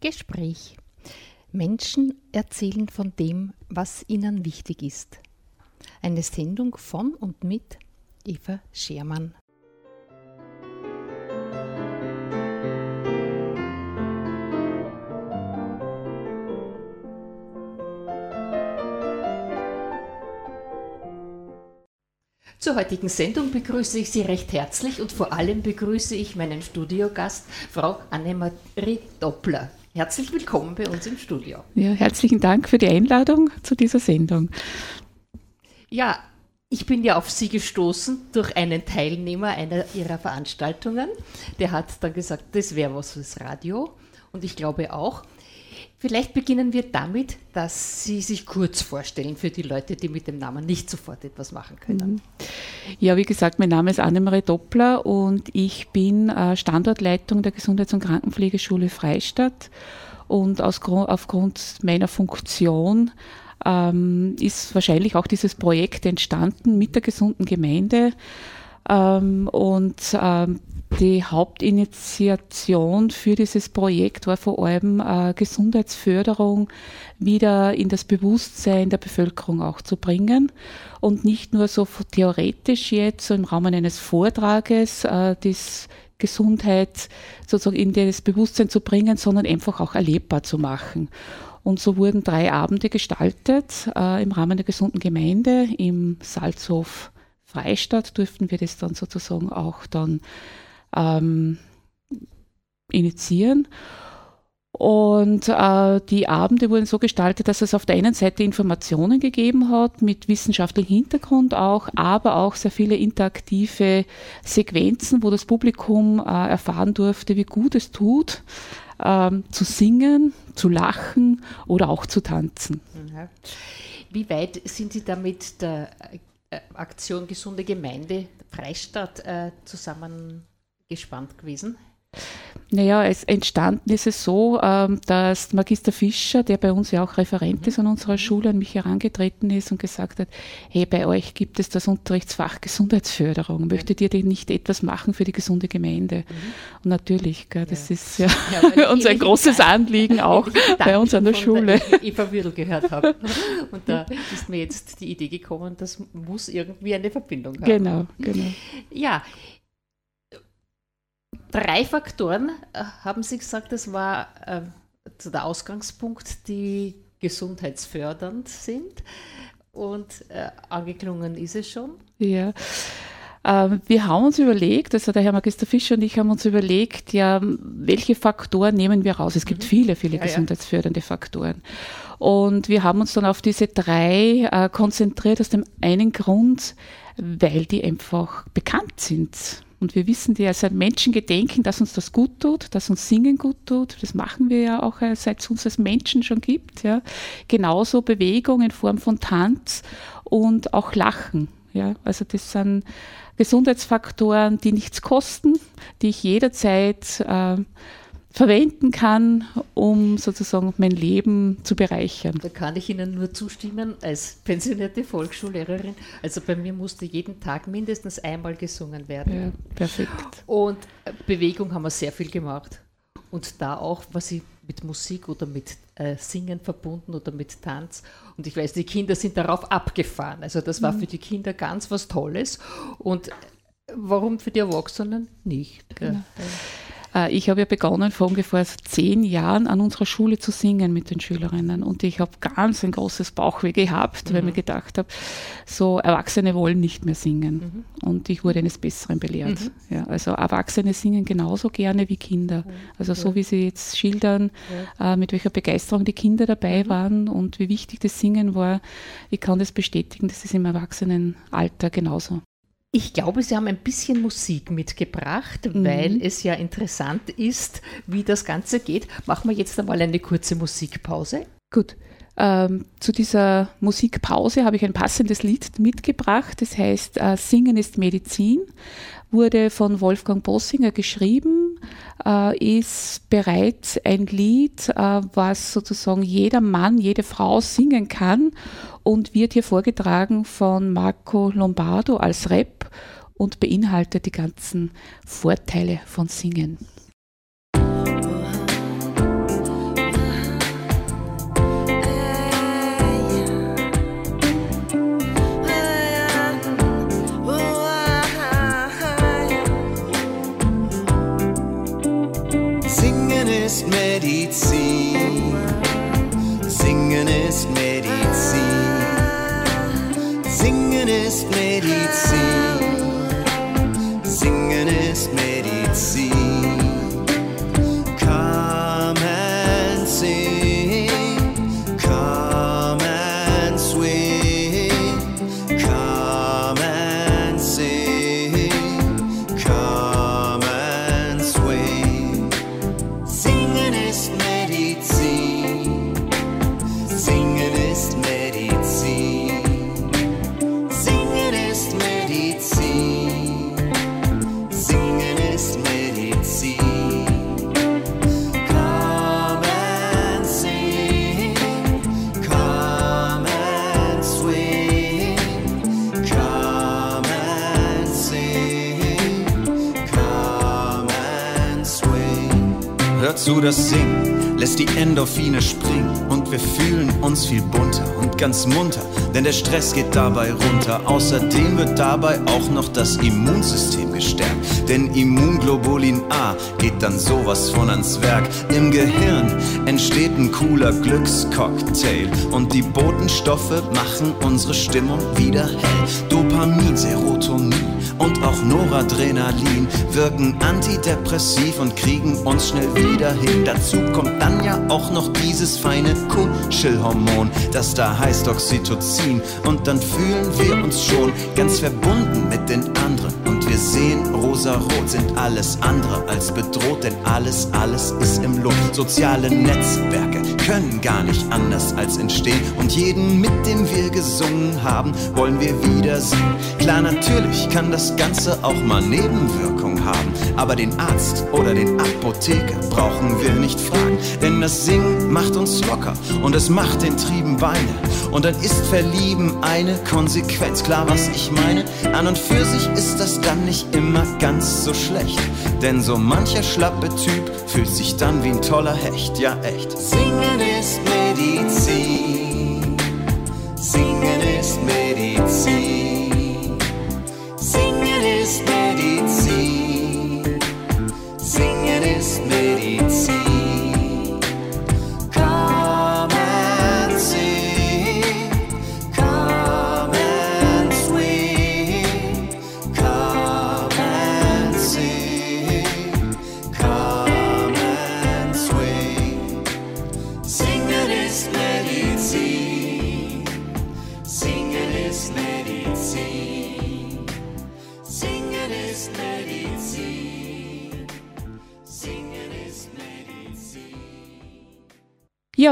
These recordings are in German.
Gespräch. Menschen erzählen von dem, was ihnen wichtig ist. Eine Sendung von und mit Eva Schermann. Zur heutigen Sendung begrüße ich Sie recht herzlich und vor allem begrüße ich meinen Studiogast, Frau Annemarie Doppler. Herzlich willkommen bei uns im Studio. Ja, herzlichen Dank für die Einladung zu dieser Sendung. Ja, ich bin ja auf Sie gestoßen durch einen Teilnehmer einer Ihrer Veranstaltungen. Der hat dann gesagt, das wäre was fürs Radio. Und ich glaube auch. Vielleicht beginnen wir damit, dass Sie sich kurz vorstellen für die Leute, die mit dem Namen nicht sofort etwas machen können. Mhm. Ja, wie gesagt, mein Name ist Annemarie Doppler und ich bin äh, Standortleitung der Gesundheits- und Krankenpflegeschule Freistadt. Und aus, aufgrund meiner Funktion ähm, ist wahrscheinlich auch dieses Projekt entstanden mit der gesunden Gemeinde. Ähm, und ähm, die Hauptinitiation für dieses Projekt war vor allem äh, Gesundheitsförderung wieder in das Bewusstsein der Bevölkerung auch zu bringen und nicht nur so theoretisch jetzt so im Rahmen eines Vortrages äh, das Gesundheit sozusagen in das Bewusstsein zu bringen, sondern einfach auch erlebbar zu machen. Und so wurden drei Abende gestaltet äh, im Rahmen der gesunden Gemeinde im Salzhof Freistadt durften wir das dann sozusagen auch dann ähm, initiieren. Und äh, die Abende wurden so gestaltet, dass es auf der einen Seite Informationen gegeben hat, mit wissenschaftlichem Hintergrund auch, aber auch sehr viele interaktive Sequenzen, wo das Publikum äh, erfahren durfte, wie gut es tut, äh, zu singen, zu lachen oder auch zu tanzen. Wie weit sind Sie da mit der äh, Aktion Gesunde Gemeinde Freistadt äh, zusammengespannt gewesen? Naja, es entstanden ist es so, ähm, dass Magister Fischer, der bei uns ja auch Referent ist an unserer Schule, an mich herangetreten ist und gesagt hat, hey, bei euch gibt es das Unterrichtsfach Gesundheitsförderung. Möchtet ihr denn nicht etwas machen für die gesunde Gemeinde? Mhm. Und natürlich, gell, das ja. ist ja, ja uns ein großes Anliegen auch bei uns an der Schule. Der Eva Würdel gehört habe. Und da ist mir jetzt die Idee gekommen, das muss irgendwie eine Verbindung haben. Genau, genau. Ja, drei Faktoren, äh, haben Sie gesagt, das war äh, der Ausgangspunkt, die gesundheitsfördernd sind. Und äh, angeklungen ist es schon. Ja. Ähm, wir haben uns überlegt, also der Herr Magister Fischer und ich haben uns überlegt, ja, welche Faktoren nehmen wir raus? Es gibt mhm. viele, viele ja, gesundheitsfördernde ja. Faktoren. Und wir haben uns dann auf diese drei äh, konzentriert, aus dem einen Grund, weil die einfach bekannt sind. Und wir wissen als ein Menschengedenken, dass uns das gut tut, dass uns Singen gut tut. Das machen wir ja auch, äh, seit es uns als Menschen schon gibt. Ja. Genauso Bewegung in Form von Tanz und auch Lachen. Ja. Also das sind Gesundheitsfaktoren, die nichts kosten, die ich jederzeit äh, verwenden kann, um sozusagen mein Leben zu bereichern. Da kann ich Ihnen nur zustimmen als pensionierte Volksschullehrerin. Also bei mir musste jeden Tag mindestens einmal gesungen werden. Ja, perfekt. Und Bewegung haben wir sehr viel gemacht. Und da auch, was ich mit Musik oder mit äh, Singen verbunden oder mit Tanz. Und ich weiß, die Kinder sind darauf abgefahren. Also das war mhm. für die Kinder ganz was Tolles. Und warum für die Erwachsenen nicht? Genau. Äh, ich habe ja begonnen vor ungefähr zehn Jahren an unserer Schule zu singen mit den Schülerinnen und ich habe ganz ein großes Bauchweh gehabt, mhm. weil ich mir gedacht habe, so Erwachsene wollen nicht mehr singen mhm. und ich wurde eines Besseren belehrt. Mhm. Ja, also Erwachsene singen genauso gerne wie Kinder. Also so wie sie jetzt schildern, ja. äh, mit welcher Begeisterung die Kinder dabei mhm. waren und wie wichtig das Singen war, ich kann das bestätigen, das ist im Erwachsenenalter genauso. Ich glaube, Sie haben ein bisschen Musik mitgebracht, mhm. weil es ja interessant ist, wie das Ganze geht. Machen wir jetzt einmal eine kurze Musikpause. Gut. Ähm, zu dieser Musikpause habe ich ein passendes Lied mitgebracht. Das heißt äh, Singen ist Medizin, wurde von Wolfgang Bossinger geschrieben, äh, ist bereits ein Lied, äh, was sozusagen jeder Mann, jede Frau singen kann und wird hier vorgetragen von Marco Lombardo als Rap und beinhaltet die ganzen Vorteile von Singen. ist Medizin. Singen ist Medizin. Singen ist Medizin. Singen ist Medizin. Hört zu, das Singen lässt die Endorphine springen und wir fühlen uns viel bunter und ganz munter, denn der Stress geht dabei runter. Außerdem wird dabei auch noch das Immunsystem gestärkt, denn Immunglobulin A geht dann sowas von ans Werk. Im Gehirn entsteht ein cooler Glückscocktail und die Botenstoffe machen unsere Stimmung wieder hell. Dopamin, Serotonin und auch Noradrenalin wirken antidepressiv und kriegen uns schnell wieder hin. Dazu kommt dann ja auch noch dieses feine Kuschelhormon, das da heißt Oxytocin. Und dann fühlen wir uns schon ganz verbunden mit den anderen. Wir sehen rosarot, sind alles andere als bedroht, denn alles, alles ist im Lot. Soziale Netzwerke können gar nicht anders als entstehen. Und jeden, mit dem wir gesungen haben, wollen wir wiedersehen. Klar, natürlich kann das Ganze auch mal Nebenwirkungen haben. Aber den Arzt oder den Apotheker brauchen wir nicht fragen. Denn das Singen macht uns locker und es macht den Trieben Beine. Und dann ist Verlieben eine Konsequenz. Klar, was ich meine? An und für sich ist das dann nicht immer ganz so schlecht. Denn so mancher schlappe Typ fühlt sich dann wie ein toller Hecht. Ja, echt. Singen ist Medizin. Singen ist Medizin.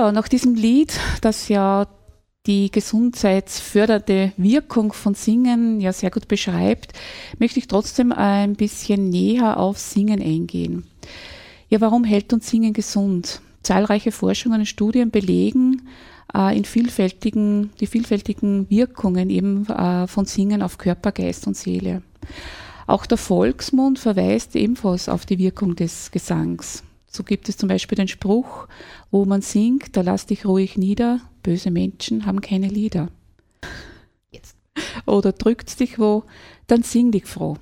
Ja, nach diesem Lied, das ja die gesundheitsfördernde Wirkung von Singen ja sehr gut beschreibt, möchte ich trotzdem ein bisschen näher auf Singen eingehen. Ja, warum hält uns Singen gesund? Zahlreiche Forschungen und Studien belegen äh, in vielfältigen, die vielfältigen Wirkungen eben äh, von Singen auf Körper, Geist und Seele. Auch der Volksmund verweist ebenfalls auf die Wirkung des Gesangs. So gibt es zum Beispiel den Spruch, wo man singt, da lass dich ruhig nieder, böse Menschen haben keine Lieder. Jetzt. Oder drückt's dich wo, dann sing dich froh.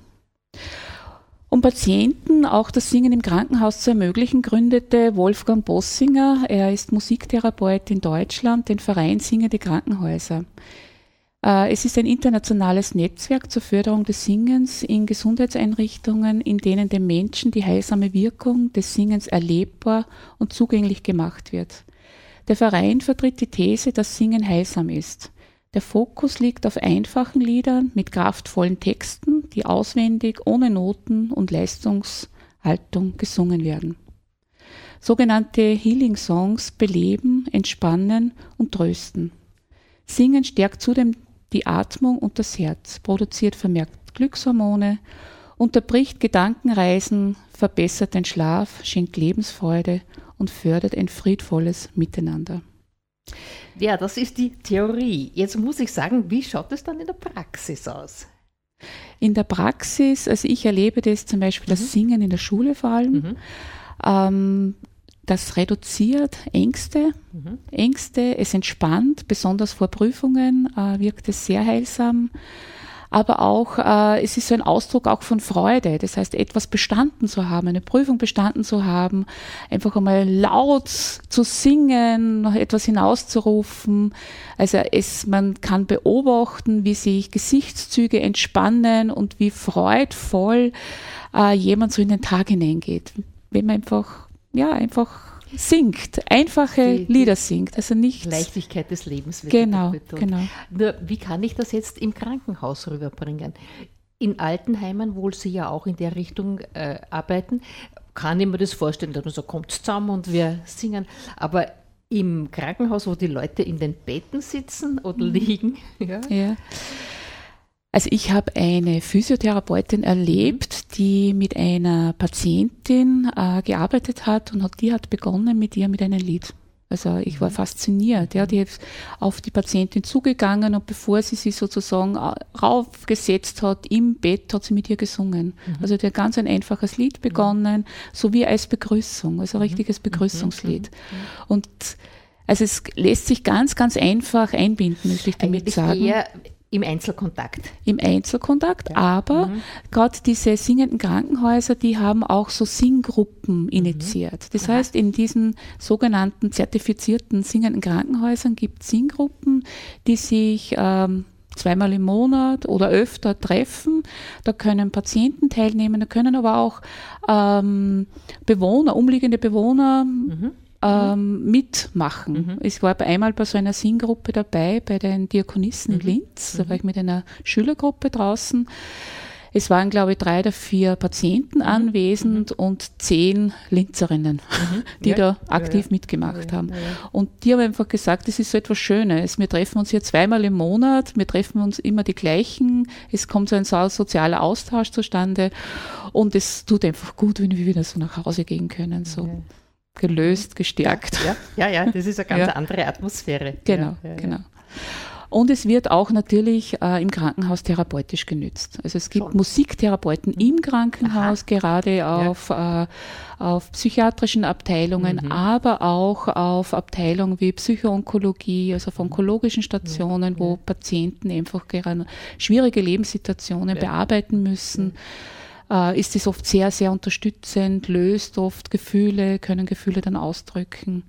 Um Patienten auch das Singen im Krankenhaus zu ermöglichen, gründete Wolfgang Bossinger, er ist Musiktherapeut in Deutschland, den Verein Singende Krankenhäuser. Äh, Es ist ein internationales Netzwerk zur Förderung des Singens in Gesundheitseinrichtungen, in denen den Menschen die heilsame Wirkung des Singens erlebbar und zugänglich gemacht wird. Der Verein vertritt die These, dass Singen heilsam ist. Der Fokus liegt auf einfachen Liedern mit kraftvollen Texten, die auswendig, ohne Noten und Leistungshaltung gesungen werden. Sogenannte Healing Songs beleben, entspannen und trösten. Singen stärkt zudem die Atmung und das Herz, produziert vermerkt Glückshormone, unterbricht Gedankenreisen, verbessert den Schlaf, schenkt Lebensfreude und fördert ein friedvolles Miteinander. Ja, das ist die Theorie. Jetzt muss ich sagen, wie schaut es dann in der Praxis aus? In der Praxis, also ich erlebe das zum Beispiel das Singen in der Schule vor allem, Mhm. ähm, das reduziert Ängste, Mhm. Ängste, es entspannt, besonders vor Prüfungen äh, wirkt es sehr heilsam. aber auch, äh, es ist so ein Ausdruck auch von Freude. Das heißt, etwas bestanden zu haben, eine Prüfung bestanden zu haben, einfach einmal laut zu singen, noch etwas hinauszurufen. Also es, man kann beobachten, wie sich Gesichtszüge entspannen und wie freudvoll äh, jemand so in den Tag hineingeht. Wenn man einfach, ja, einfach singt, einfache Die- die Lieder singt, also nichts. Leichtigkeit des Lebens wird Genau, betont. genau. Nur, wie kann ich das jetzt im Krankenhaus rüberbringen? In Altenheimen, wo Sie ja auch in der Richtung äh, arbeiten, kann ich mir das vorstellen, dass man so kommt zusammen und wir singen. Aber im Krankenhaus, wo die Leute in den Betten sitzen oder Mhm. liegen, ja, Ja. Also ich habe eine Physiotherapeutin erlebt, die mit einer Patientin äh, gearbeitet hat und hat, die hat begonnen mit ihr mit einem Lied. Also ich war fasziniert. Ja, die ist auf die Patientin zugegangen und bevor sie sie sozusagen äh, raufgesetzt hat im Bett, hat sie mit ihr gesungen. Also die hat ganz ein einfaches Lied begonnen, so wie als Begrüßung, also ein richtiges Begrüßungslied. Und also es lässt sich ganz, ganz einfach einbinden, möchte ich damit eigentlich sagen eher im Einzelkontakt. im Einzelkontakt, aber gerade diese singenden Krankenhäuser, die haben auch so Singgruppen initiiert. Das heißt, in diesen sogenannten zertifizierten singenden Krankenhäusern gibt es Singgruppen, die sich ähm, zweimal im Monat oder öfter treffen. Da können Patienten teilnehmen, da können aber auch ähm, Bewohner, umliegende Bewohner ähm, mitmachen. Ich war einmal bei so einer Singgruppe dabei, bei den Diakonissen in Linz. Da war ich mit einer Schülergruppe draußen. Es waren, glaube ich, drei oder vier Patienten anwesend und zehn Linzerinnen, die Ja. da aktiv ja. mitgemacht Ja, haben. ja, ja. Und die haben einfach gesagt, das ist so etwas Schönes. Wir treffen uns hier zweimal im Monat, wir treffen uns immer die gleichen, es kommt so ein so- sozialer Austausch zustande und es tut einfach gut, wenn wir wieder so nach Hause gehen können, so. Gelöst, gestärkt. Ja, ja, ja, das ist eine ganz Ja. andere Atmosphäre. Genau, ja, ja, genau. Und es wird auch natürlich äh, im Krankenhaus therapeutisch genützt. Also es gibt Schon. Musiktherapeuten im Krankenhaus, gerade auf, äh, auf psychiatrischen Abteilungen, Mhm. aber auch auf Abteilungen wie Psychoonkologie, also auf onkologischen Stationen, wo Patienten einfach gerade schwierige Lebenssituationen Ja. bearbeiten müssen. Äh, ist es oft sehr, sehr unterstützend, löst oft Gefühle, können Gefühle dann ausdrücken.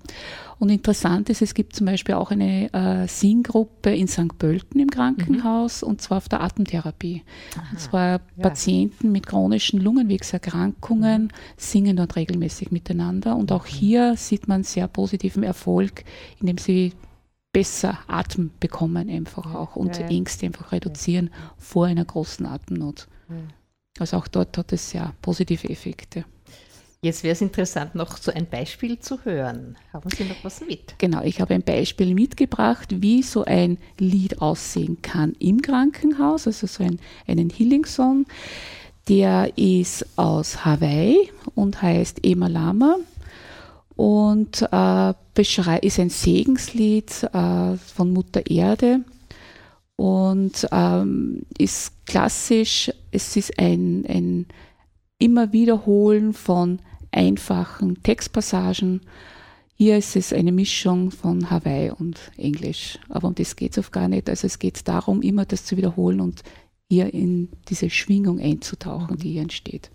Und interessant ist, es gibt zum Beispiel auch eine äh, Singgruppe in St. Pölten im Krankenhaus und zwar auf der Atemtherapie. und zwar Patienten mit chronischen Lungenwegserkrankungen singen dort regelmäßig miteinander und auch hier sieht man sehr positiven Erfolg, indem sie besser Atem bekommen einfach auch und ja, ja. Ängste einfach reduzieren vor einer großen Atemnot. Also auch dort hat es sehr positive Effekte. Jetzt wäre es interessant, noch so ein Beispiel zu hören. Haben Sie noch was mit? Genau, ich habe ein Beispiel mitgebracht, wie so ein Lied aussehen kann im Krankenhaus, also so ein, einen Healing Song. Der ist aus Hawaii und heißt Ema Lama und äh, ist ein Segenslied äh, von Mutter Erde und ähm, ist klassisch, es ist ein, ein immer Wiederholen von einfachen Textpassagen. Hier ist es eine Mischung von Hawaii und Englisch, aber um das geht es oft gar nicht. Also es geht darum, immer das zu wiederholen und hier in diese Schwingung einzutauchen, die hier entsteht.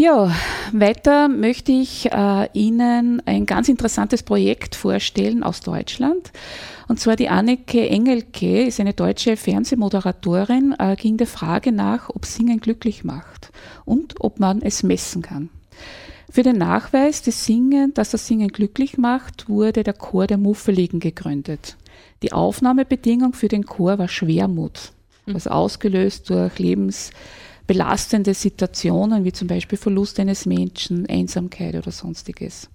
Ja, weiter möchte ich äh, Ihnen ein ganz interessantes Projekt vorstellen aus Deutschland. Und zwar die Anneke Engelke ist eine deutsche Fernsehmoderatorin, äh, ging der Frage nach, ob Singen glücklich macht und ob man es messen kann. Für den Nachweis des Singen, dass das Singen glücklich macht, wurde der Chor der Muffeligen gegründet. Die Aufnahmebedingung für den Chor war Schwermut, was ausgelöst durch lebensbelastende Situationen, wie zum Beispiel Verlust eines Menschen, Einsamkeit oder sonstiges.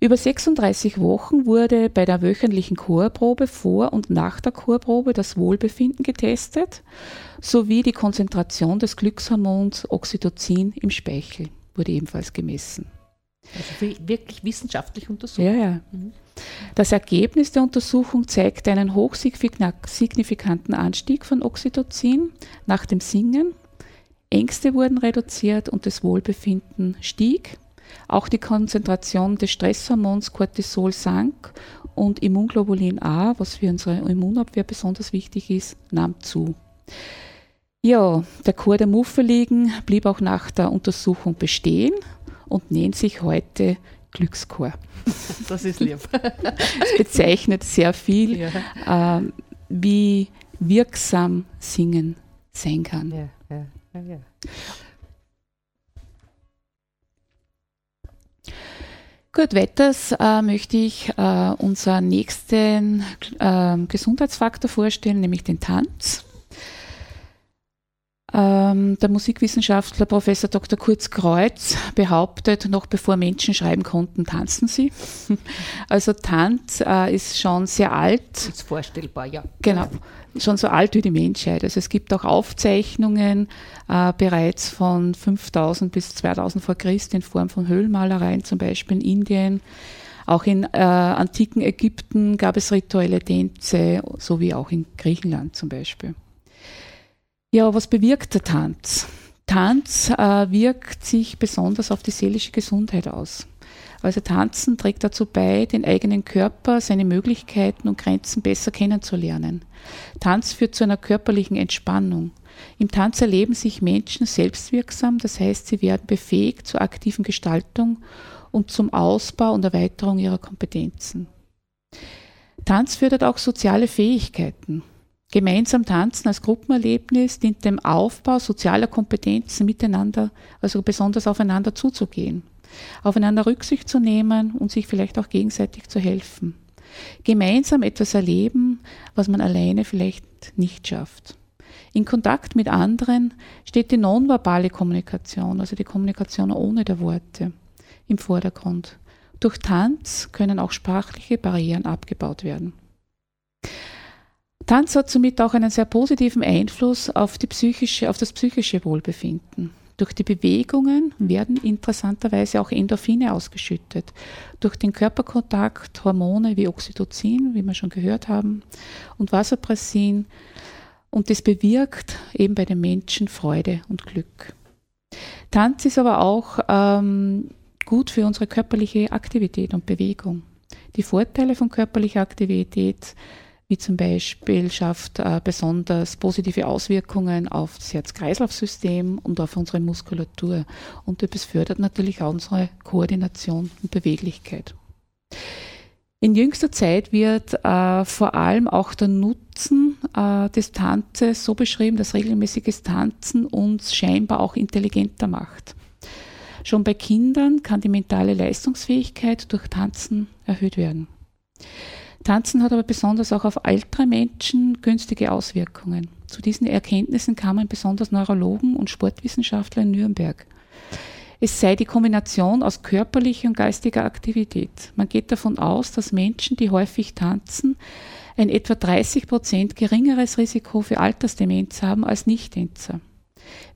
Über 36 Wochen wurde bei der wöchentlichen Chorprobe vor und nach der Chorprobe das Wohlbefinden getestet, sowie die Konzentration des Glückshormons Oxytocin im Speichel wurde ebenfalls gemessen. Also wi- wirklich wissenschaftlich untersucht. Ja, ja. Das Ergebnis der Untersuchung zeigt einen hochsignifikanten Anstieg von Oxytocin nach dem Singen. Ängste wurden reduziert und das Wohlbefinden stieg. Auch die Konzentration des Stresshormons Cortisol sank und Immunglobulin A, was für unsere Immunabwehr besonders wichtig ist, nahm zu. Ja, der Chor der Muffeligen blieb auch nach der Untersuchung bestehen und nennt sich heute Glückschor. Das ist lieb. Es bezeichnet sehr viel, ja. ähm, wie wirksam Singen sein kann. Ja, ja. Gut, weiters äh, möchte ich äh, unseren nächsten äh, Gesundheitsfaktor vorstellen, nämlich den Tanz. Ähm, der Musikwissenschaftler Professor Dr. Kurz Kreuz behauptet, noch bevor Menschen schreiben konnten, tanzen sie. Also Tanz äh, ist schon sehr alt. Ist vorstellbar, ja. Genau, schon so alt wie die Menschheit. Also es gibt auch Aufzeichnungen äh, bereits von 5000 bis 2000 vor Christi in Form von Höhlenmalereien, zum Beispiel in Indien. Auch in äh, antiken Ägypten gab es rituelle Tänze, sowie auch in Griechenland zum Beispiel. Ja, was bewirkt der Tanz? Tanz äh, wirkt sich besonders auf die seelische Gesundheit aus. Also Tanzen trägt dazu bei, den eigenen Körper, seine Möglichkeiten und Grenzen besser kennenzulernen. Tanz führt zu einer körperlichen Entspannung. Im Tanz erleben sich Menschen selbstwirksam, das heißt, sie werden befähigt zur aktiven Gestaltung und zum Ausbau und Erweiterung ihrer Kompetenzen. Tanz fördert auch soziale Fähigkeiten. Gemeinsam tanzen als Gruppenerlebnis dient dem Aufbau sozialer Kompetenzen miteinander, also besonders aufeinander zuzugehen, aufeinander Rücksicht zu nehmen und sich vielleicht auch gegenseitig zu helfen. Gemeinsam etwas erleben, was man alleine vielleicht nicht schafft. In Kontakt mit anderen steht die nonverbale Kommunikation, also die Kommunikation ohne der Worte, im Vordergrund. Durch Tanz können auch sprachliche Barrieren abgebaut werden. Tanz hat somit auch einen sehr positiven Einfluss auf, die psychische, auf das psychische Wohlbefinden. Durch die Bewegungen werden interessanterweise auch Endorphine ausgeschüttet. Durch den Körperkontakt Hormone wie Oxytocin, wie wir schon gehört haben, und Vasopressin. Und das bewirkt eben bei den Menschen Freude und Glück. Tanz ist aber auch ähm, gut für unsere körperliche Aktivität und Bewegung. Die Vorteile von körperlicher Aktivität wie zum Beispiel schafft äh, besonders positive Auswirkungen auf das Herz-Kreislauf-System und auf unsere Muskulatur. Und es fördert natürlich auch unsere Koordination und Beweglichkeit. In jüngster Zeit wird äh, vor allem auch der Nutzen äh, des Tanzes so beschrieben, dass regelmäßiges Tanzen uns scheinbar auch intelligenter macht. Schon bei Kindern kann die mentale Leistungsfähigkeit durch Tanzen erhöht werden. Tanzen hat aber besonders auch auf ältere Menschen günstige Auswirkungen. Zu diesen Erkenntnissen kamen besonders Neurologen und Sportwissenschaftler in Nürnberg. Es sei die Kombination aus körperlicher und geistiger Aktivität. Man geht davon aus, dass Menschen, die häufig tanzen, ein etwa 30 Prozent geringeres Risiko für Altersdemenz haben als Nicht-Tänzer.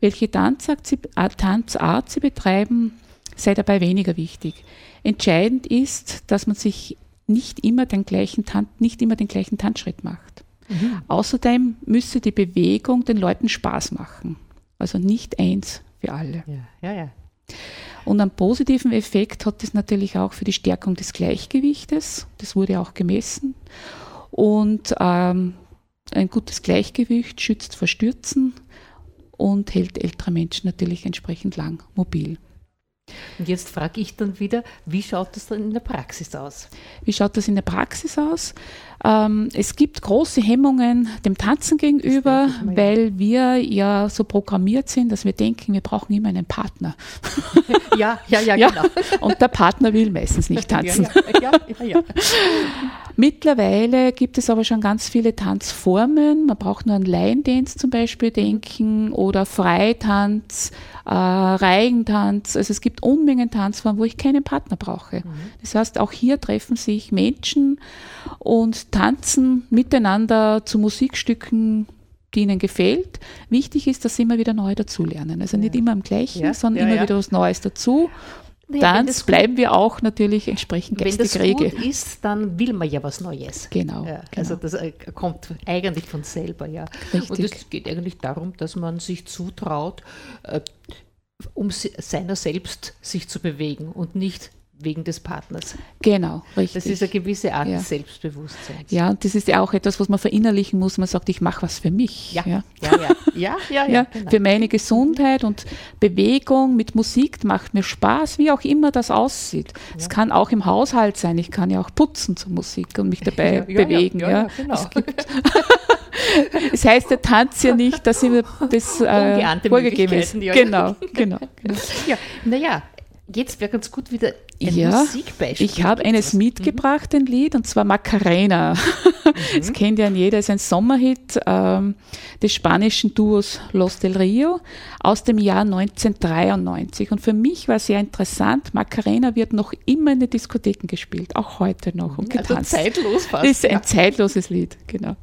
Welche Tanzart sie, äh, Tanzart sie betreiben, sei dabei weniger wichtig. Entscheidend ist, dass man sich nicht immer den gleichen, nicht immer den gleichen Tanzschritt macht. Außerdem müsse die Bewegung den Leuten Spaß machen. Also nicht eins für alle. Ja, ja, ja. Und einen positiven Effekt hat das natürlich auch für die Stärkung des Gleichgewichtes. Das wurde auch gemessen. Und ähm, ein gutes Gleichgewicht schützt vor Stürzen und hält ältere Menschen natürlich entsprechend lang mobil. Und jetzt frage ich dann wieder, wie schaut das dann in der Praxis aus? Wie schaut das in der Praxis aus? Ähm, es gibt große Hemmungen dem Tanzen gegenüber, weil wir ja so programmiert sind, dass wir denken, wir brauchen immer einen Partner. Ja, ja, ja, Ja, genau. und der Partner will meistens nicht tanzen. Ja, ja. Mittlerweile gibt es aber schon ganz viele Tanzformen. Man braucht nur an Line Dance zum Beispiel denken oder Freitanz, äh, Reigentanz. Also es gibt Unmengen Tanzformen, wo ich keinen Partner brauche. Das heißt, auch hier treffen sich Menschen und tanzen miteinander zu Musikstücken, die ihnen gefällt. Wichtig ist, dass sie immer wieder neu dazulernen. Also nicht immer am gleichen, Ja, sondern ja, immer ja. wieder was Neues dazu. Naja, Dann bleiben wir auch natürlich entsprechend Wenn das geistig gut ist, dann will man ja was Neues. Genau, Ja, genau. Also das äh, kommt eigentlich von selber, ja. Richtig. Und es geht eigentlich darum, dass man sich zutraut, äh, um seiner selbst sich zu bewegen und nicht wegen des Partners. Genau, richtig. Das ist eine gewisse Art Ja. des Selbstbewusstseins. ja, und das ist ja auch etwas, was man verinnerlichen muss. Man sagt, ich mache was für mich. ja, ja. ja, ja, ja, ja, ja, genau. für meine Gesundheit und Bewegung mit Musik macht mir Spaß, wie auch immer das aussieht. Es kann auch im Haushalt sein. Ich kann ja auch putzen zur Musik und mich dabei bewegen. Ja, genau. Es, es heißt der Tanz ja nicht, dass immer das äh, vorgegeben ist. Genau, genau. genau. ja, naja, jetzt wäre ganz gut wieder ein Ja, Musikbeispiel. Ich habe eines Mhm. mitgebracht, ein Lied, und zwar Macarena. Das kennt ja jeder, ist ein Sommerhit ähm, des spanischen Duos Los del Rio aus dem Jahr 1993. Und für mich war sehr interessant, Macarena wird noch immer in den Diskotheken gespielt, auch heute noch und also getanzt. zeitlos fast. Das ist ein ja. zeitloses Lied, genau.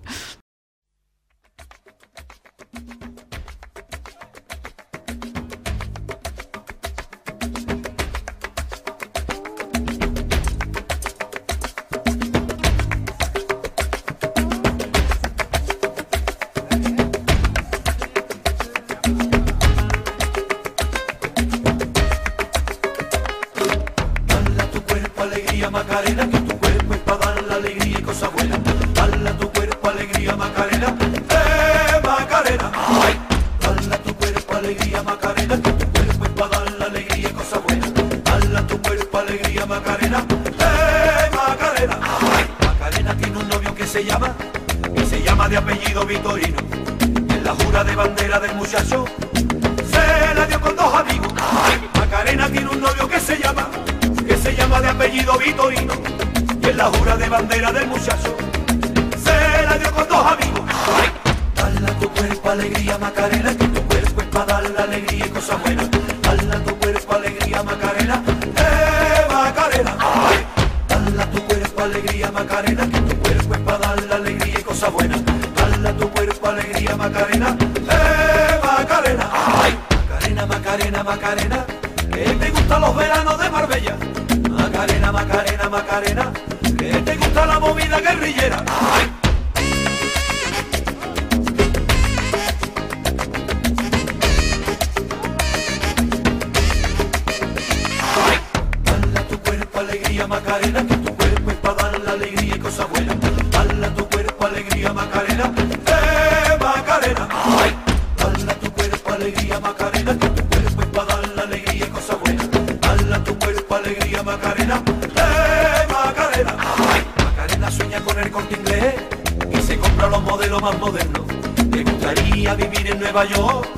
Tu cuerpo alegría Macarena, que tu cuerpo es para dar la alegría y cosas buenas. Dale a tu cuerpo alegría Macarena, eh Macarena. Dale a tu cuerpo alegría Macarena, que tu cuerpo es para dar la alegría y cosas buenas. Dale a tu cuerpo alegría Macarena, eh Macarena. Ay, Macarena, Macarena, Macarena, que te gustan los veranos de Marbella. Macarena, Macarena, Macarena, que te gusta la movida guerrillera. Ay. Nueva York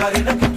Macarena,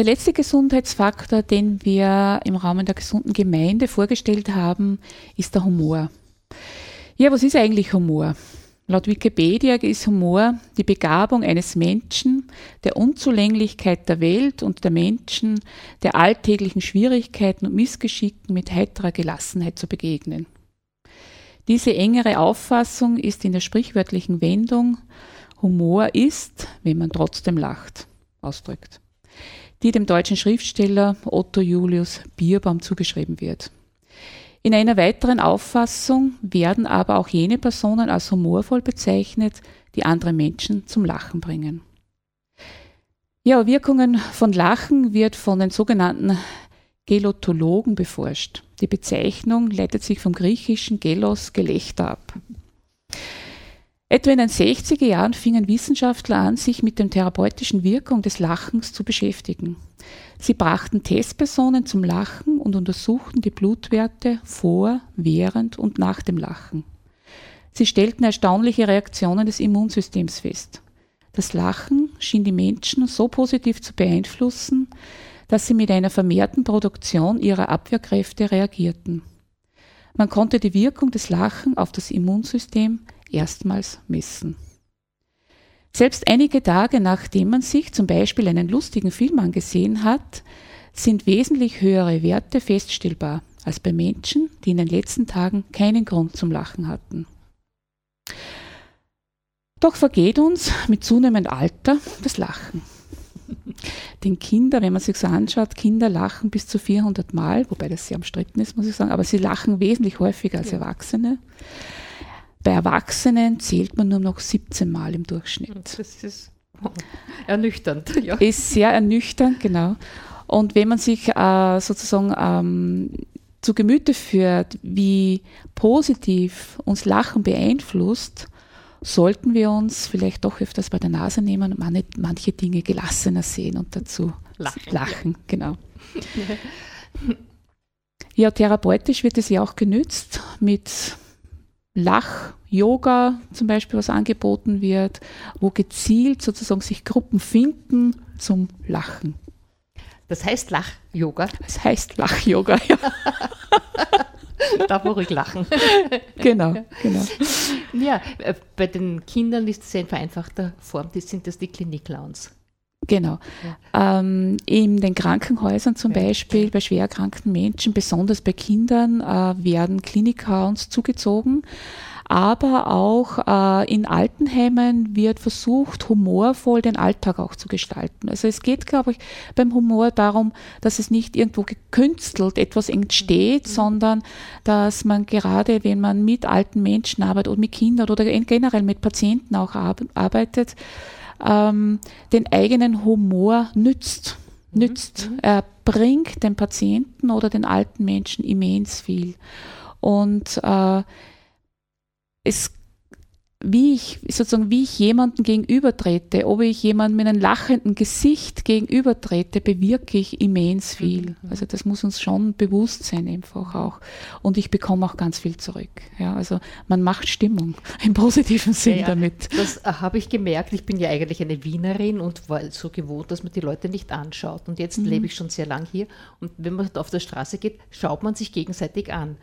Der letzte Gesundheitsfaktor, den wir im Rahmen der gesunden Gemeinde vorgestellt haben, ist der Humor. Ja, was ist eigentlich Humor? Laut Wikipedia ist Humor die Begabung eines Menschen, der Unzulänglichkeit der Welt und der Menschen, der alltäglichen Schwierigkeiten und Missgeschicken mit heiterer Gelassenheit zu begegnen. Diese engere Auffassung ist in der sprichwörtlichen Wendung Humor ist, wenn man trotzdem lacht, ausdrückt die dem deutschen Schriftsteller Otto Julius Bierbaum zugeschrieben wird. In einer weiteren Auffassung werden aber auch jene Personen als humorvoll bezeichnet, die andere Menschen zum Lachen bringen. Ja, Wirkungen von Lachen wird von den sogenannten Gelotologen beforscht. Die Bezeichnung leitet sich vom griechischen Gelos Gelächter ab. Etwa in den 60er Jahren fingen Wissenschaftler an, sich mit der therapeutischen Wirkung des Lachens zu beschäftigen. Sie brachten Testpersonen zum Lachen und untersuchten die Blutwerte vor, während und nach dem Lachen. Sie stellten erstaunliche Reaktionen des Immunsystems fest. Das Lachen schien die Menschen so positiv zu beeinflussen, dass sie mit einer vermehrten Produktion ihrer Abwehrkräfte reagierten. Man konnte die Wirkung des Lachen auf das Immunsystem erstmals messen. Selbst einige Tage nachdem man sich zum Beispiel einen lustigen Film angesehen hat, sind wesentlich höhere Werte feststellbar als bei Menschen, die in den letzten Tagen keinen Grund zum Lachen hatten. Doch vergeht uns mit zunehmendem Alter das Lachen. Den Kinder, wenn man sich so anschaut, Kinder lachen bis zu 400 Mal, wobei das sehr umstritten ist, muss ich sagen, aber sie lachen wesentlich häufiger als Erwachsene. Bei Erwachsenen zählt man nur noch 17 Mal im Durchschnitt. Das ist ernüchternd. Ja. Ist sehr ernüchternd, genau. Und wenn man sich äh, sozusagen ähm, zu Gemüte führt, wie positiv uns Lachen beeinflusst, sollten wir uns vielleicht doch öfters bei der Nase nehmen und man- manche Dinge gelassener sehen und dazu Lachen, lachen genau. Ja, therapeutisch wird es ja auch genützt mit Lach-Yoga zum Beispiel, was angeboten wird, wo gezielt sozusagen sich Gruppen finden zum Lachen. Das heißt Lach-Yoga, Es heißt Lach-Yoga, ja, da wo ich lachen. genau, genau. Ja, äh, bei den Kindern ist es ja in vereinfachter Form, das sind das die Klinik-Clowns. Genau. Ähm, in den Krankenhäusern zum Ja. Beispiel, bei schwer erkrankten Menschen, besonders bei Kindern, äh, werden Klinikhounds zugezogen. Aber auch äh, in Altenheimen wird versucht, humorvoll den Alltag auch zu gestalten. Also es geht, glaube ich, beim Humor darum, dass es nicht irgendwo gekünstelt etwas entsteht, sondern dass man gerade, wenn man mit alten Menschen arbeitet oder mit Kindern oder generell mit Patienten auch ar- arbeitet, ähm, den eigenen Humor nützt. nützt. Er bringt dem Patienten oder den alten Menschen immens viel. Und äh, es wie ich sozusagen, wie ich jemanden gegenübertrete, ob ich jemanden mit einem lachenden Gesicht gegenübertrete, bewirke ich immens viel. Also das muss uns schon bewusst sein einfach auch. Und ich bekomme auch ganz viel zurück. Ja, also man macht Stimmung im positiven Sinn Ja, ja. damit. Das äh, habe ich gemerkt. Ich bin ja eigentlich eine Wienerin und war so gewohnt, dass man die Leute nicht anschaut. Und jetzt lebe ich schon sehr lang hier. Und wenn man auf der Straße geht, schaut man sich gegenseitig an.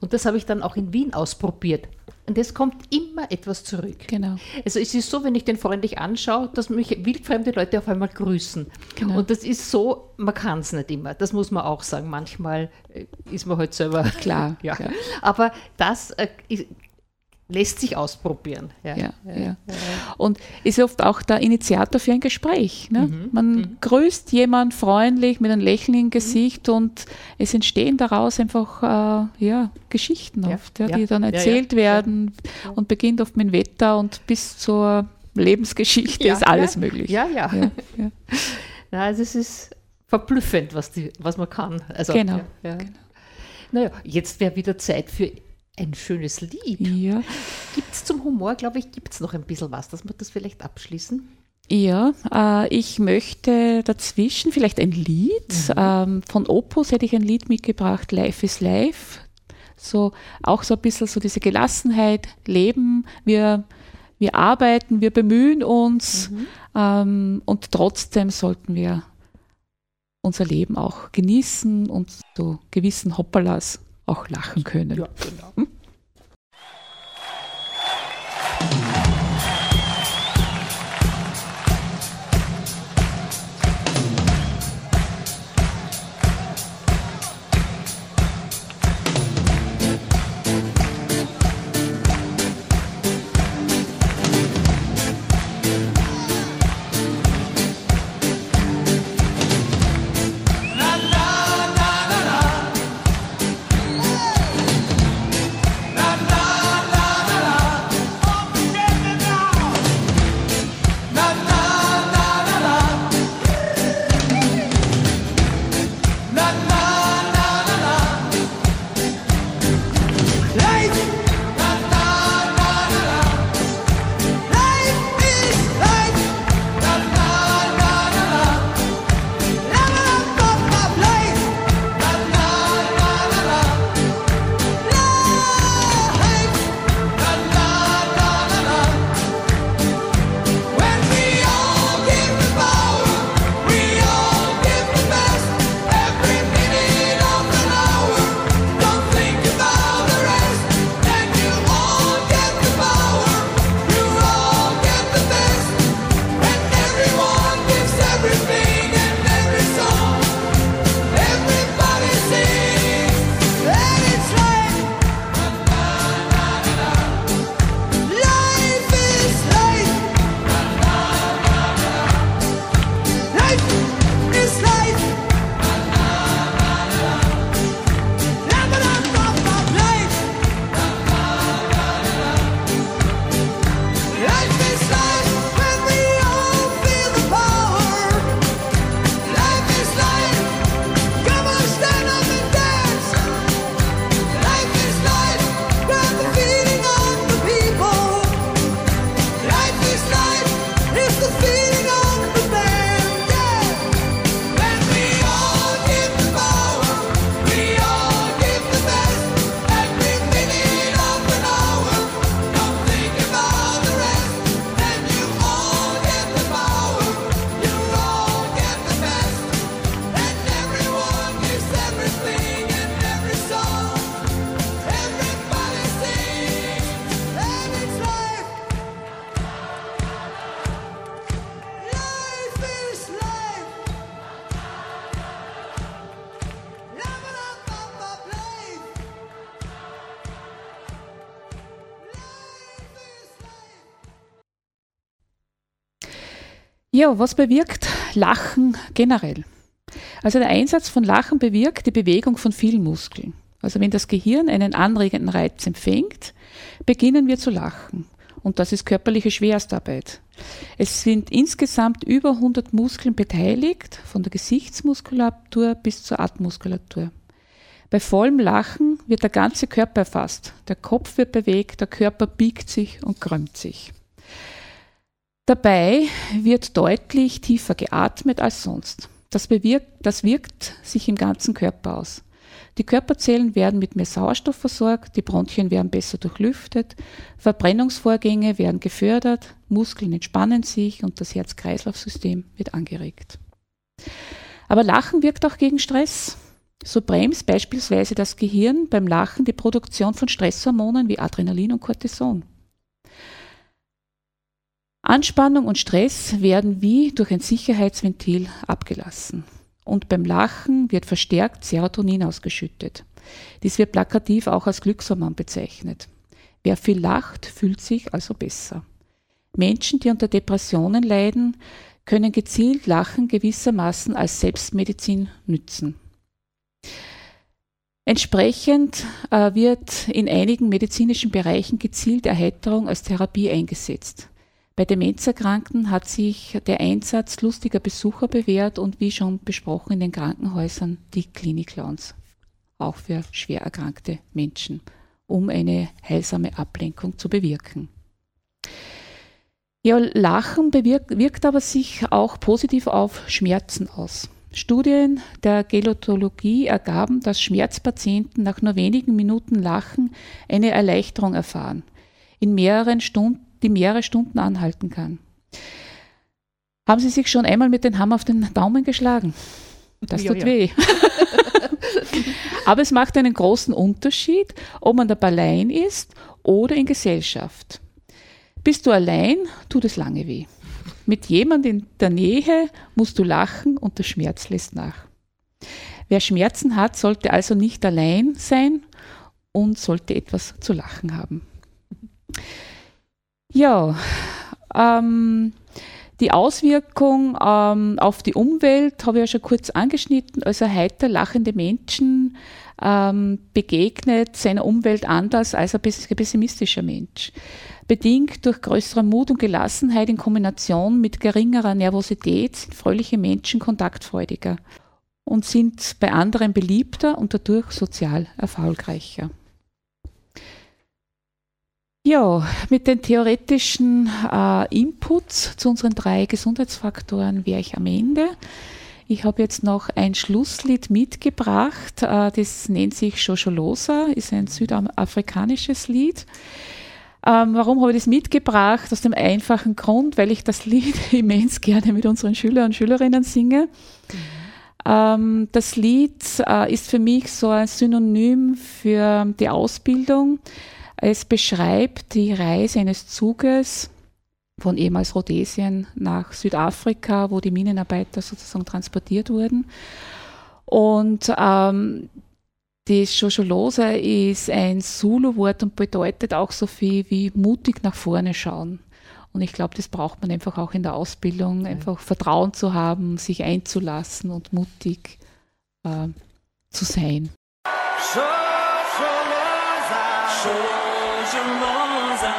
Und das habe ich dann auch in Wien ausprobiert. Und es kommt immer etwas zurück. Genau. Also es ist so, wenn ich den freundlich anschaue, dass mich wildfremde Leute auf einmal grüßen. Genau. Und das ist so, man kann es nicht immer. Das muss man auch sagen. Manchmal äh, ist man halt selber Klar, ja. ja. Aber das äh, ist, lässt sich ausprobieren. Ja, Ja, ja. Und ist oft auch der Initiator für ein Gespräch. Ne? Mhm, Man grüßt jemand freundlich mit einem Lächeln im Gesicht und es entstehen daraus einfach äh, ja, Geschichten oft, die dann erzählt werden und beginnt oft mit dem Wetter und bis zur Lebensgeschichte ist alles möglich. Ja, ja. Ja, ja. Also es ist verblüffend, was, die, was man kann. Also, Genau, ja. Naja, jetzt wäre wieder Zeit für ein schönes Lied. Ja. Gibt es zum Humor, glaube ich, gibt es noch ein bisschen was, dass wir das vielleicht abschließen? Ja, äh, ich möchte dazwischen vielleicht ein Lied. Ähm, von Opus hätte ich ein Lied mitgebracht, Life is Life. So, auch so ein bisschen so diese Gelassenheit, Leben, wir, wir arbeiten, wir bemühen uns ähm, und trotzdem sollten wir unser Leben auch genießen und so gewissen Hoppalas auch lachen können. Ja, genau. Ja, was bewirkt Lachen generell? Also der Einsatz von Lachen bewirkt die Bewegung von vielen Muskeln. Also wenn das Gehirn einen anregenden Reiz empfängt, beginnen wir zu lachen. Und das ist körperliche Schwerstarbeit. Es sind insgesamt über 100 Muskeln beteiligt, von der Gesichtsmuskulatur bis zur Atemmuskulatur. Bei vollem Lachen wird der ganze Körper erfasst. Der Kopf wird bewegt, der Körper biegt sich und krümmt sich. Dabei wird deutlich tiefer geatmet als sonst. Das, bewirkt, das wirkt sich im ganzen Körper aus. Die Körperzellen werden mit mehr Sauerstoff versorgt, die Bronchien werden besser durchlüftet, Verbrennungsvorgänge werden gefördert, Muskeln entspannen sich und das Herz-Kreislauf-System wird angeregt. Aber Lachen wirkt auch gegen Stress. So bremst beispielsweise das Gehirn beim Lachen die Produktion von Stresshormonen wie Adrenalin und Cortison. Anspannung und Stress werden wie durch ein Sicherheitsventil abgelassen. Und beim Lachen wird verstärkt Serotonin ausgeschüttet. Dies wird plakativ auch als Glückshormon bezeichnet. Wer viel lacht, fühlt sich also besser. Menschen, die unter Depressionen leiden, können gezielt Lachen gewissermaßen als Selbstmedizin nützen. Entsprechend äh, wird in einigen medizinischen Bereichen gezielt Erheiterung als Therapie eingesetzt. Bei Demenzerkrankten hat sich der Einsatz lustiger Besucher bewährt und wie schon besprochen in den Krankenhäusern die Klinik-Clowns, auch für schwer erkrankte Menschen, um eine heilsame Ablenkung zu bewirken. Ja, Lachen bewirkt, wirkt aber sich auch positiv auf Schmerzen aus. Studien der Gelotologie ergaben, dass Schmerzpatienten nach nur wenigen Minuten Lachen eine Erleichterung erfahren, in mehreren Stunden, die mehrere Stunden anhalten kann. Haben Sie sich schon einmal mit dem Hammer auf den Daumen geschlagen? Das Ja, tut ja. weh. Aber es macht einen großen Unterschied, ob man dabei allein ist oder in Gesellschaft. Bist du allein, tut es lange weh. Mit jemand in der Nähe musst du lachen und der Schmerz lässt nach. Wer Schmerzen hat, sollte also nicht allein sein und sollte etwas zu lachen haben. Ja, ähm, die Auswirkung ähm, auf die Umwelt habe ich ja schon kurz angeschnitten. Also heiter lachende Menschen ähm, begegnet seiner Umwelt anders als ein pess- pessimistischer Mensch. Bedingt durch größere Mut und Gelassenheit in Kombination mit geringerer Nervosität sind fröhliche Menschen kontaktfreudiger und sind bei anderen beliebter und dadurch sozial erfolgreicher. Ja, mit den theoretischen äh, Inputs zu unseren drei Gesundheitsfaktoren wäre ich am Ende. Ich habe jetzt noch ein Schlusslied mitgebracht. Äh, das nennt sich Shosholosa, ist ein südafrikanisches Lied. Ähm, warum habe ich das mitgebracht? Aus dem einfachen Grund, weil ich das Lied immens gerne mit unseren Schülern und Schülerinnen singe. Ähm, das Lied äh, ist für mich so ein Synonym für die Ausbildung. Es beschreibt die Reise eines Zuges von ehemals Rhodesien nach Südafrika, wo die Minenarbeiter sozusagen transportiert wurden. Und ähm, das Shosholosa ist ein Zulu-Wort und bedeutet auch so viel wie mutig nach vorne schauen. Und ich glaube, das braucht man einfach auch in der Ausbildung, einfach Vertrauen zu haben, sich einzulassen und mutig äh, zu sein. Formosa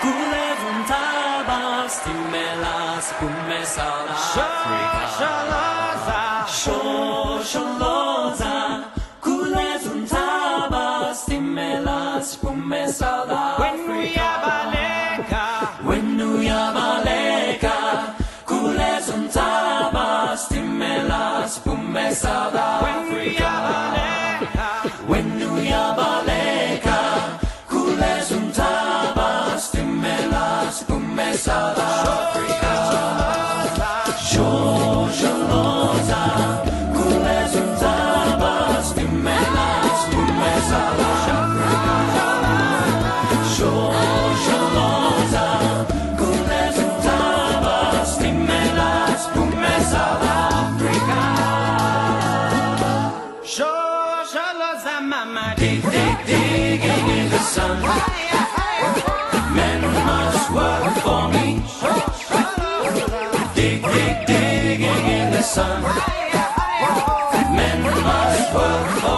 que levantabas timelas começar a África. Xoxolosa timelas. When we are Baleca, when we are Baleca, que levantabas timelas começar saw Dig, dig, digging in the sun. Men must work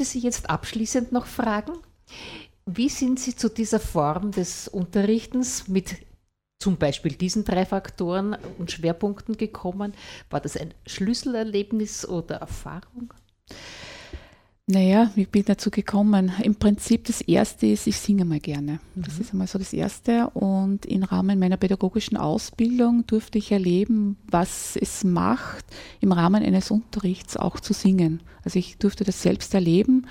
möchte Sie jetzt abschließend noch fragen, wie sind Sie zu dieser Form des Unterrichtens mit zum Beispiel diesen drei Faktoren und Schwerpunkten gekommen? War das ein Schlüsselerlebnis oder Erfahrung? Naja, wie bin ich dazu gekommen? Im Prinzip das Erste ist, ich singe mal gerne. Das ist einmal so das Erste. Und im Rahmen meiner pädagogischen Ausbildung durfte ich erleben, was es macht, im Rahmen eines Unterrichts auch zu singen. Also ich durfte das selbst erleben.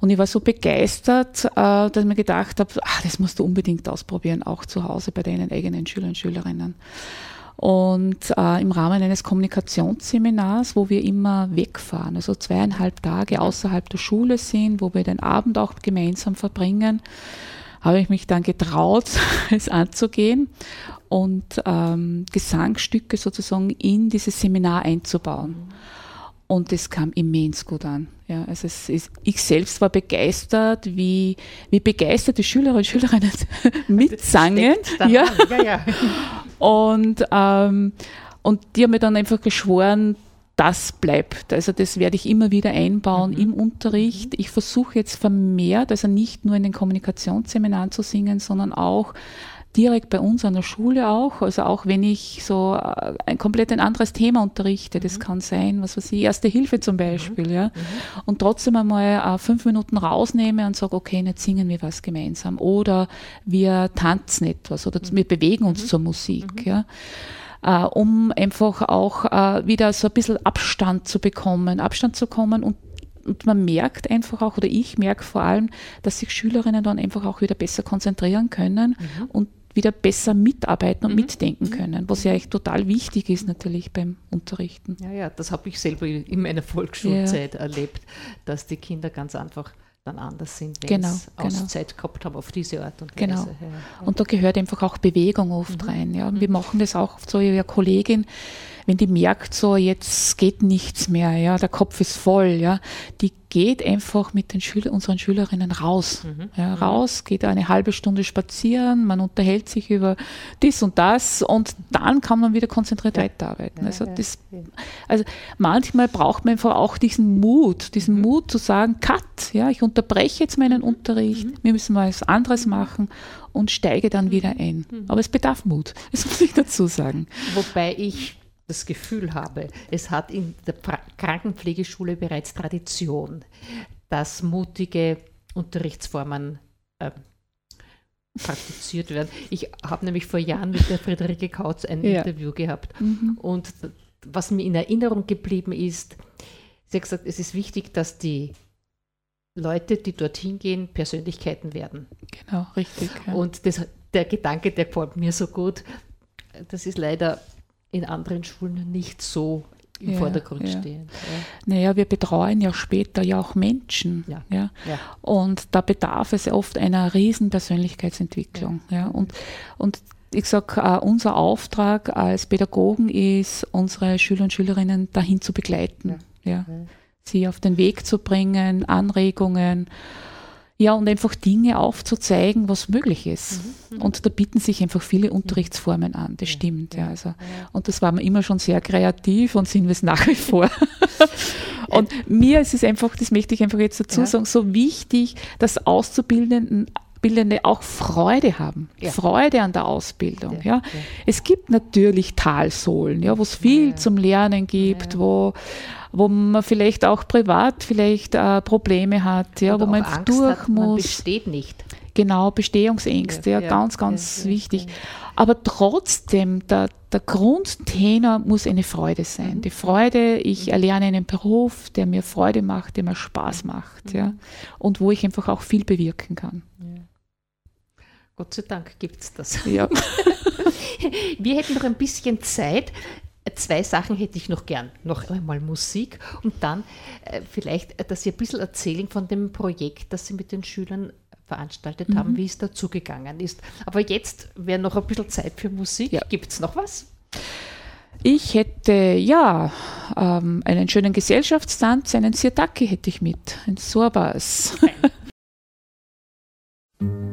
Und ich war so begeistert, äh, dass ich mir gedacht habe, ah, das musst du unbedingt ausprobieren, auch zu Hause bei deinen eigenen Schülern und Schülerinnen. Und äh, im Rahmen eines Kommunikationsseminars, wo wir immer wegfahren, also zweieinhalb Tage außerhalb der Schule sind, wo wir den Abend auch gemeinsam verbringen, habe ich mich dann getraut, es anzugehen und ähm, Gesangsstücke sozusagen in dieses Seminar einzubauen. Und das kam immens gut an. Ja, also es ist, ich selbst war begeistert, wie, wie begeistert die Schülerinnen und Schülerinnen mitsangen. Steckt daran. Ja. ja, ja. Und, ähm, und die haben mir dann einfach geschworen, das bleibt. Also das werde ich immer wieder einbauen im Unterricht. Ich versuche jetzt vermehrt, also nicht nur in den Kommunikationsseminaren zu singen, sondern auch direkt bei uns an der Schule auch. Also auch wenn ich so äh, ein komplett ein anderes Thema unterrichte, das kann sein, was weiß ich, Erste Hilfe zum Beispiel, ja. Und trotzdem einmal äh, fünf Minuten rausnehme und sage, okay, jetzt singen wir was gemeinsam. Oder wir tanzen etwas oder wir bewegen uns zur Musik, ja. Äh, um einfach auch äh, wieder so ein bisschen Abstand zu bekommen, Abstand zu kommen und und man merkt einfach auch, oder ich merke vor allem, dass sich Schülerinnen dann einfach auch wieder besser konzentrieren können und wieder besser mitarbeiten und mitdenken können, was ja echt total wichtig ist natürlich beim Unterrichten. Ja, ja, das habe ich selber in meiner Volksschulzeit erlebt, dass die Kinder ganz einfach dann anders sind, wenn Genau, sie genau. Auszeit gehabt haben auf diese Art und Weise. Genau. Ja, ja. Und da gehört einfach auch Bewegung oft rein. Ja. Und wir machen das auch so ihre Kollegin, wenn die merkt, so jetzt geht nichts mehr, ja, der Kopf ist voll, ja, die geht einfach mit den Schüler, unseren Schülerinnen raus. Ja, raus, geht eine halbe Stunde spazieren, man unterhält sich über dies und das und dann kann man wieder konzentriert weiterarbeiten. Also, das, also manchmal braucht man einfach auch diesen Mut, diesen Mut zu sagen, cut, ja, ich unterbreche jetzt meinen Unterricht, wir müssen mal was anderes machen und steige dann wieder ein. Aber es bedarf Mut, das muss ich dazu sagen. Wobei ich das Gefühl habe, es hat in der pra Krankenpflegeschule bereits Tradition, dass mutige Unterrichtsformen äh, praktiziert werden. Ich habe nämlich vor Jahren mit der Friederike Kautz ein Ja. Interview gehabt und was mir in Erinnerung geblieben ist, sie hat gesagt, es ist wichtig, dass die Leute, die dorthin gehen, Persönlichkeiten werden. Genau, richtig. Ja. Und das, der Gedanke, der gefällt mir so gut, das ist leider in anderen Schulen nicht so im Ja, Vordergrund ja. stehend. Naja, wir betreuen ja später ja auch Menschen. Ja. Ja. Ja. Und da bedarf es oft einer riesen Persönlichkeitsentwicklung. Ja. Und, und ich sage, unser Auftrag als Pädagogen ist, unsere Schüler und Schülerinnen dahin zu begleiten. Ja. Sie auf den Weg zu bringen, Anregungen. Ja, und einfach Dinge aufzuzeigen, was möglich ist. Und da bieten sich einfach viele Unterrichtsformen an, das stimmt. Ja, also, und das war mir immer schon sehr kreativ und sind wir es nach wie vor. Und mir ist es einfach, das möchte ich einfach jetzt dazu Ja. sagen, so wichtig, dass Auszubildenden Bildende auch Freude haben, Ja. Freude an der Ausbildung. Ja, Ja, ja. Es gibt natürlich Talsohlen, ja, wo es viel Ja. zum Lernen gibt, Wo, wo man vielleicht auch privat vielleicht äh, Probleme hat, ja, wo man Angst durch hat, man muss. besteht nicht. Genau, Bestehungsängste, ja, Ja, ja, ganz, ganz ja, wichtig. Aber trotzdem, der, der Grundtenor muss eine Freude sein. Mhm. Die Freude, ich erlerne einen Beruf, der mir Freude macht, der mir Spaß macht, Mhm. ja. Und wo ich einfach auch viel bewirken kann. Gott sei Dank gibt es das. Ja. Wir hätten noch ein bisschen Zeit. Zwei Sachen hätte ich noch gern. Noch einmal Musik und dann äh, vielleicht, äh, dass Sie ein bisschen erzählen von dem Projekt, das Sie mit den Schülern veranstaltet Mhm. haben, wie es dazu gegangen ist. Aber jetzt wäre noch ein bisschen Zeit für Musik. Ja. Gibt es noch was? Ich hätte, ja, ähm, einen schönen Gesellschaftstanz, einen Sirtaki hätte ich mit, ein Sorbas.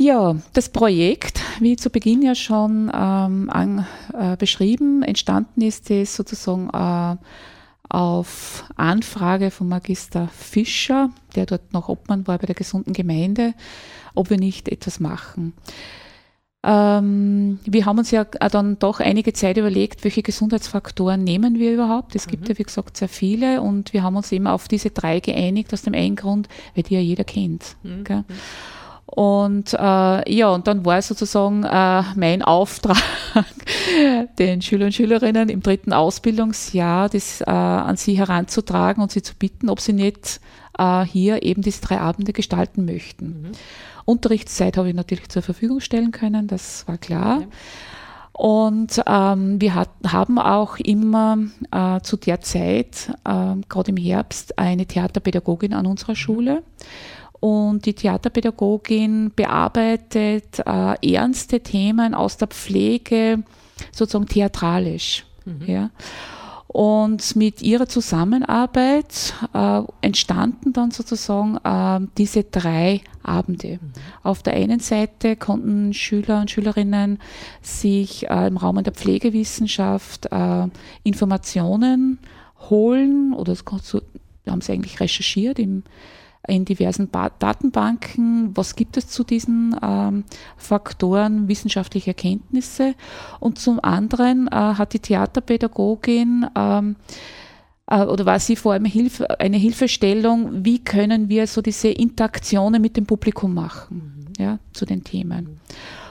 Ja, das Projekt, wie zu Beginn ja schon ähm, an, äh, beschrieben, entstanden ist es sozusagen äh, auf Anfrage von Magister Fischer, der dort noch Obmann war bei der gesunden Gemeinde, ob wir nicht etwas machen. Ähm, wir haben uns ja dann doch einige Zeit überlegt, welche Gesundheitsfaktoren nehmen wir überhaupt. Es gibt ja, wie gesagt, sehr viele und wir haben uns eben auf diese drei geeinigt, aus dem einen Grund, weil die ja jeder kennt. Gell? Und äh, ja, und dann war sozusagen äh, mein Auftrag, den Schüler und Schülerinnen im dritten Ausbildungsjahr das äh, an sie heranzutragen und sie zu bitten, ob sie nicht äh, hier eben diese drei Abende gestalten möchten. Unterrichtszeit habe ich natürlich zur Verfügung stellen können, das war klar. Und ähm, wir hat, haben auch immer äh, zu der Zeit, äh, gerade im Herbst, eine Theaterpädagogin an unserer Schule. Und die Theaterpädagogin bearbeitet äh, ernste Themen aus der Pflege sozusagen theatralisch. Ja. Und mit ihrer Zusammenarbeit äh, entstanden dann sozusagen äh, diese drei Abende. Auf der einen Seite konnten Schüler und Schülerinnen sich äh, im Rahmen der Pflegewissenschaft äh, Informationen holen oder haben sie eigentlich recherchiert im, in diversen ba Datenbanken, was gibt es zu diesen ähm, Faktoren, wissenschaftliche Erkenntnisse. Und zum anderen äh, hat die Theaterpädagogin ähm, äh, oder war sie vor allem Hilfe, eine Hilfestellung, wie können wir so diese Interaktionen mit dem Publikum machen, ja, zu den Themen.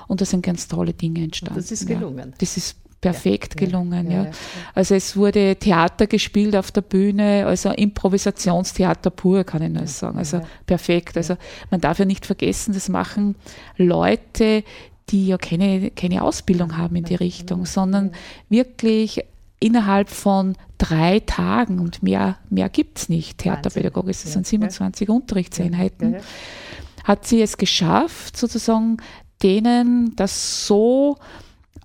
Und da sind ganz tolle Dinge entstanden. das ist ja. gelungen. Das ist perfekt Ja, gelungen, ja, ja. Also es wurde Theater gespielt auf der Bühne, also Improvisationstheater pur, kann ich nur sagen. Also perfekt. Also man darf ja nicht vergessen, das machen Leute, die ja keine, keine Ausbildung haben in die Richtung, sondern wirklich innerhalb von drei Tagen und mehr, mehr gibt es nicht. Theaterpädagogisch, das sind 27 Unterrichtseinheiten. Hat sie es geschafft, sozusagen denen das so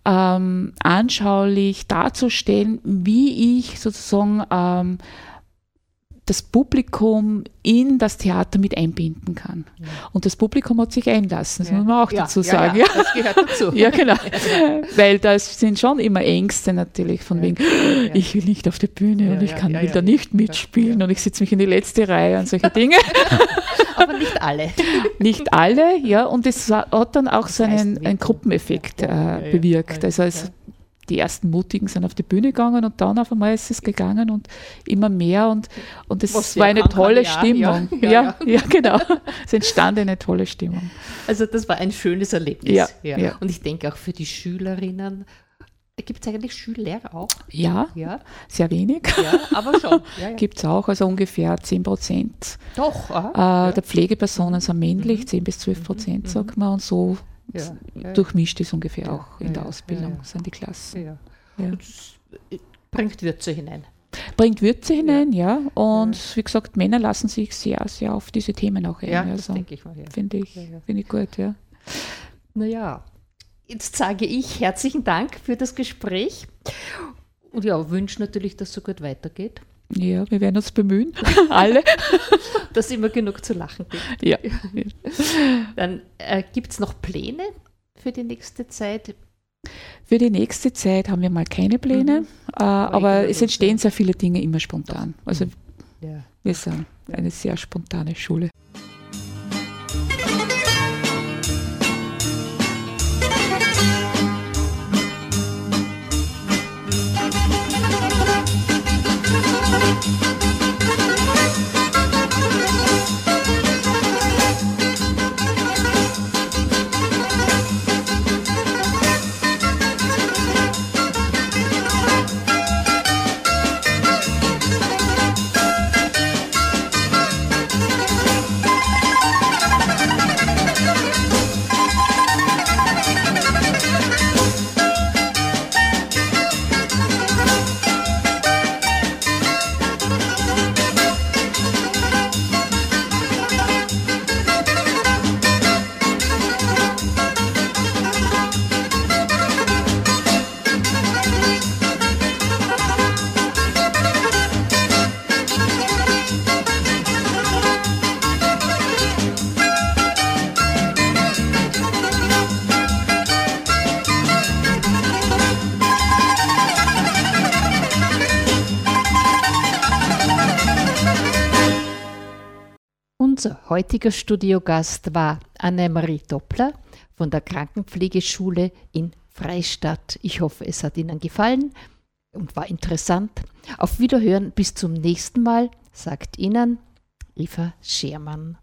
ähm, anschaulich darzustellen, wie ich sozusagen ähm, das Publikum in das Theater mit einbinden kann. Und das Publikum hat sich einlassen, das muss man auch Ja, dazu ja, sagen. Ja, das gehört dazu. Ja, genau. Weil da sind schon immer Ängste natürlich von wegen, ich will nicht auf die Bühne Ja, und ich ja, kann, ja, will ja. da nicht mitspielen und ich sitze mich in die letzte Reihe und solche Dinge. Aber nicht alle. Nicht alle, ja, und es hat dann auch so einen, einen. Gruppeneffekt Ja, ja, äh, ja, bewirkt. ja, Also es, ja. Die ersten Mutigen sind auf die Bühne gegangen und dann auf einmal ist es gegangen und immer mehr und, und es Was war eine kann, kann tolle ja, Stimmung. ja, Ja, ja, ja, genau. Es entstand eine tolle Stimmung. Also das war ein schönes Erlebnis. Ja, ja. Und ich denke auch für die Schülerinnen, gibt es eigentlich Schüler auch? Ja, Ja, sehr wenig. ja aber schon. Ja. Gibt es auch, also ungefähr 10 Prozent Doch, aha. äh, der Pflegepersonen sind männlich, 10 bis 12 Prozent, sagt man, und so ja, ja, durchmischt ist ungefähr auch in der Ausbildung, sind die Klassen. bringt Würze hinein. Bringt Würze hinein, ja. Und wie gesagt, Männer lassen sich sehr, sehr auf diese Themen auch ein. Ja, also, denke ich mal. Finde ich, finde ich gut, ja. Naja, jetzt sage ich herzlichen Dank für das Gespräch. Und ja, wünsche natürlich, dass es so gut weitergeht, Ja, wir werden uns bemühen, alle. dass immer genug zu lachen gibt. Ja. Dann äh, gibt es noch Pläne für die nächste Zeit? Für die nächste Zeit haben wir mal keine Pläne, Mhm. äh, aber es entstehen sehr viele Dinge immer spontan. Also Ja. wir sind eine sehr spontane Schule. Heutiger Studiogast war Annemarie Doppler von der Krankenpflegeschule in Freistadt. Ich hoffe, es hat Ihnen gefallen und war interessant. Auf Wiederhören bis zum nächsten Mal, sagt Ihnen Eva Schermann.